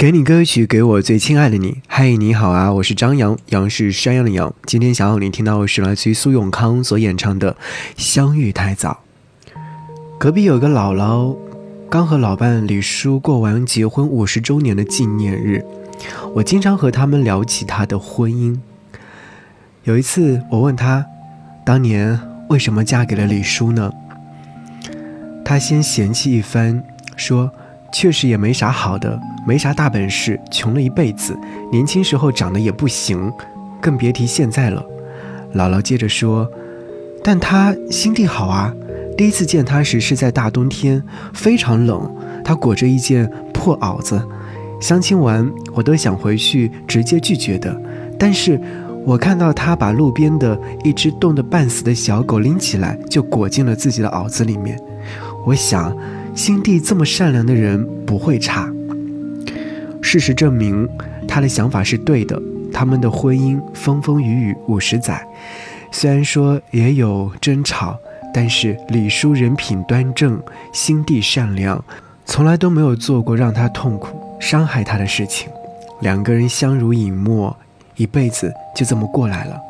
给你歌曲，给我最亲爱的你。嗨，你好啊，我是张扬，杨是山羊的羊。今天想要你听到的是来自于苏永康所演唱的《相遇太早》。隔壁有个姥姥，刚和老伴李叔过完结婚五十周年的纪念日。我经常和他们聊起他的婚姻。有一次，我问他，当年为什么嫁给了李叔呢？他先嫌弃一番，说。确实也没啥好的，没啥大本事，穷了一辈子。年轻时候长得也不行，更别提现在了。姥姥接着说：“但他心地好啊。第一次见他时是在大冬天，非常冷，他裹着一件破袄子。相亲完，我都想回去直接拒绝的。但是我看到他把路边的一只冻得半死的小狗拎起来，就裹进了自己的袄子里面。我想。”心地这么善良的人不会差。事实证明，他的想法是对的。他们的婚姻风风雨雨五十载，虽然说也有争吵，但是李叔人品端正，心地善良，从来都没有做过让他痛苦、伤害他的事情。两个人相濡以沫，一辈子就这么过来了。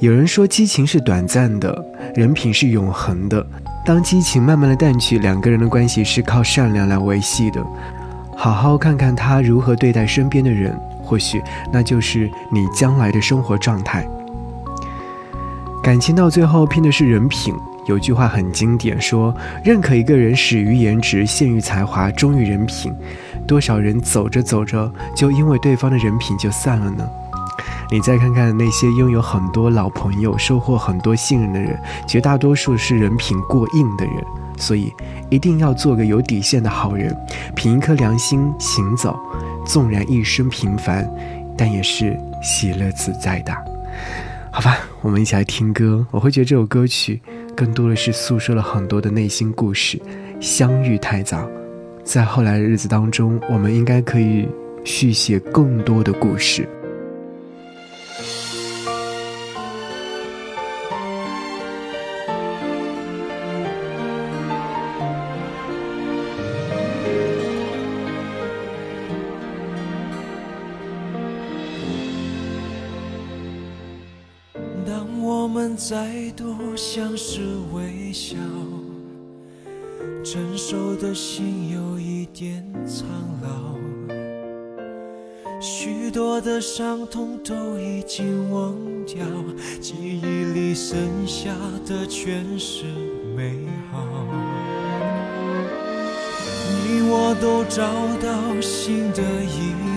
有人说，激情是短暂的，人品是永恒的。当激情慢慢的淡去，两个人的关系是靠善良来维系的。好好看看他如何对待身边的人，或许那就是你将来的生活状态。感情到最后拼的是人品。有句话很经典，说认可一个人始于颜值，陷于才华，忠于人品。多少人走着走着，就因为对方的人品就散了呢？你再看看那些拥有很多老朋友、收获很多信任的人，绝大多数是人品过硬的人。所以，一定要做个有底线的好人，凭一颗良心行走。纵然一生平凡，但也是喜乐自在的。好吧，我们一起来听歌。我会觉得这首歌曲更多的是诉说了很多的内心故事。相遇太早，在后来的日子当中，我们应该可以续写更多的故事。当我们再度相视微笑，成熟的心有一点苍老，许多的伤痛都已经忘掉，记忆里剩下的全是美好。你我都找到新的依。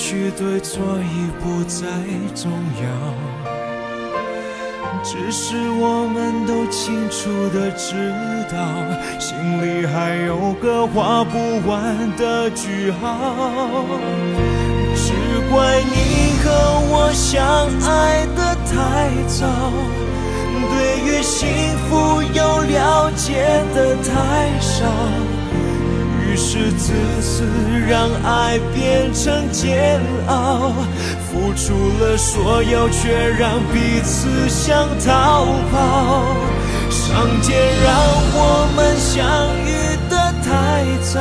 去对错已不再重要，只是我们都清楚的知道，心里还有个画不完的句号。只怪你和我相爱的太早，对于幸福又了解的太少。是自私让爱变成煎熬，付出了所有，却让彼此想逃跑。上天让我们相遇的太早，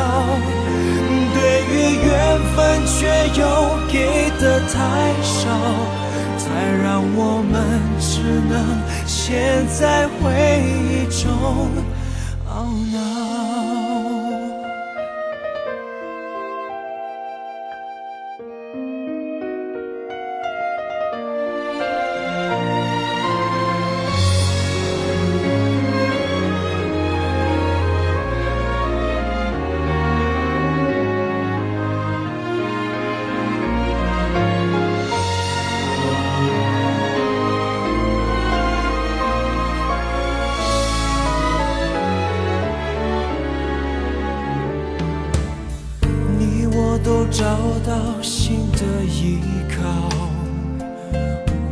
对于缘分却又给的太少，才让我们只能陷在回忆中懊恼。都找到新的依靠，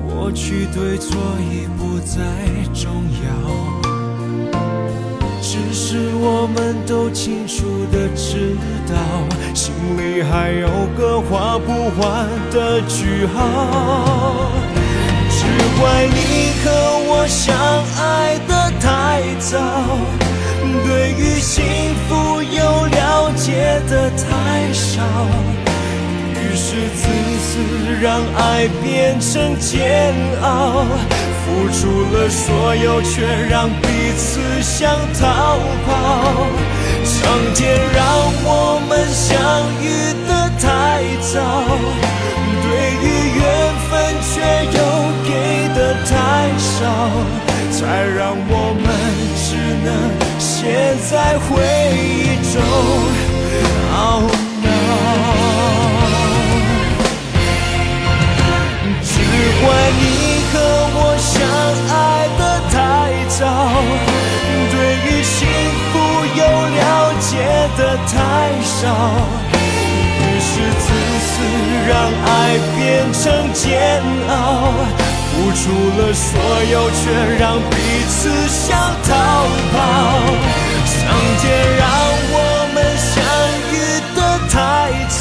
过去对错已不再重要，只是我们都清楚的知道，心里还有个画不完的句号。只怪你和我相爱的太早，对于幸福有了解。的太，于是自私让爱变成煎熬，付出了所有，却让彼此想逃跑。上天让我们相遇的太早，对于缘分却又给的太少，才让我们只能。陷在回忆中少，于是自私让爱变成煎熬。付出了所有，却让彼此想逃跑。上天让我们相遇的太早，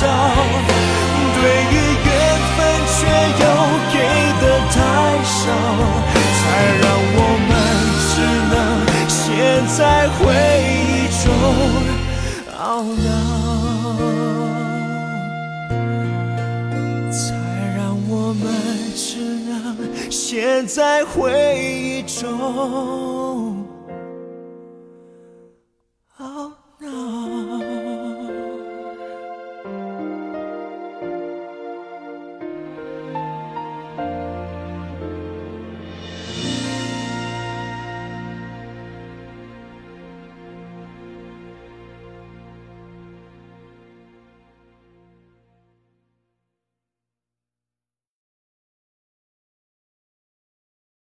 对于缘分却又给的太少，才让我们只能陷在回忆中懊恼，在回忆中。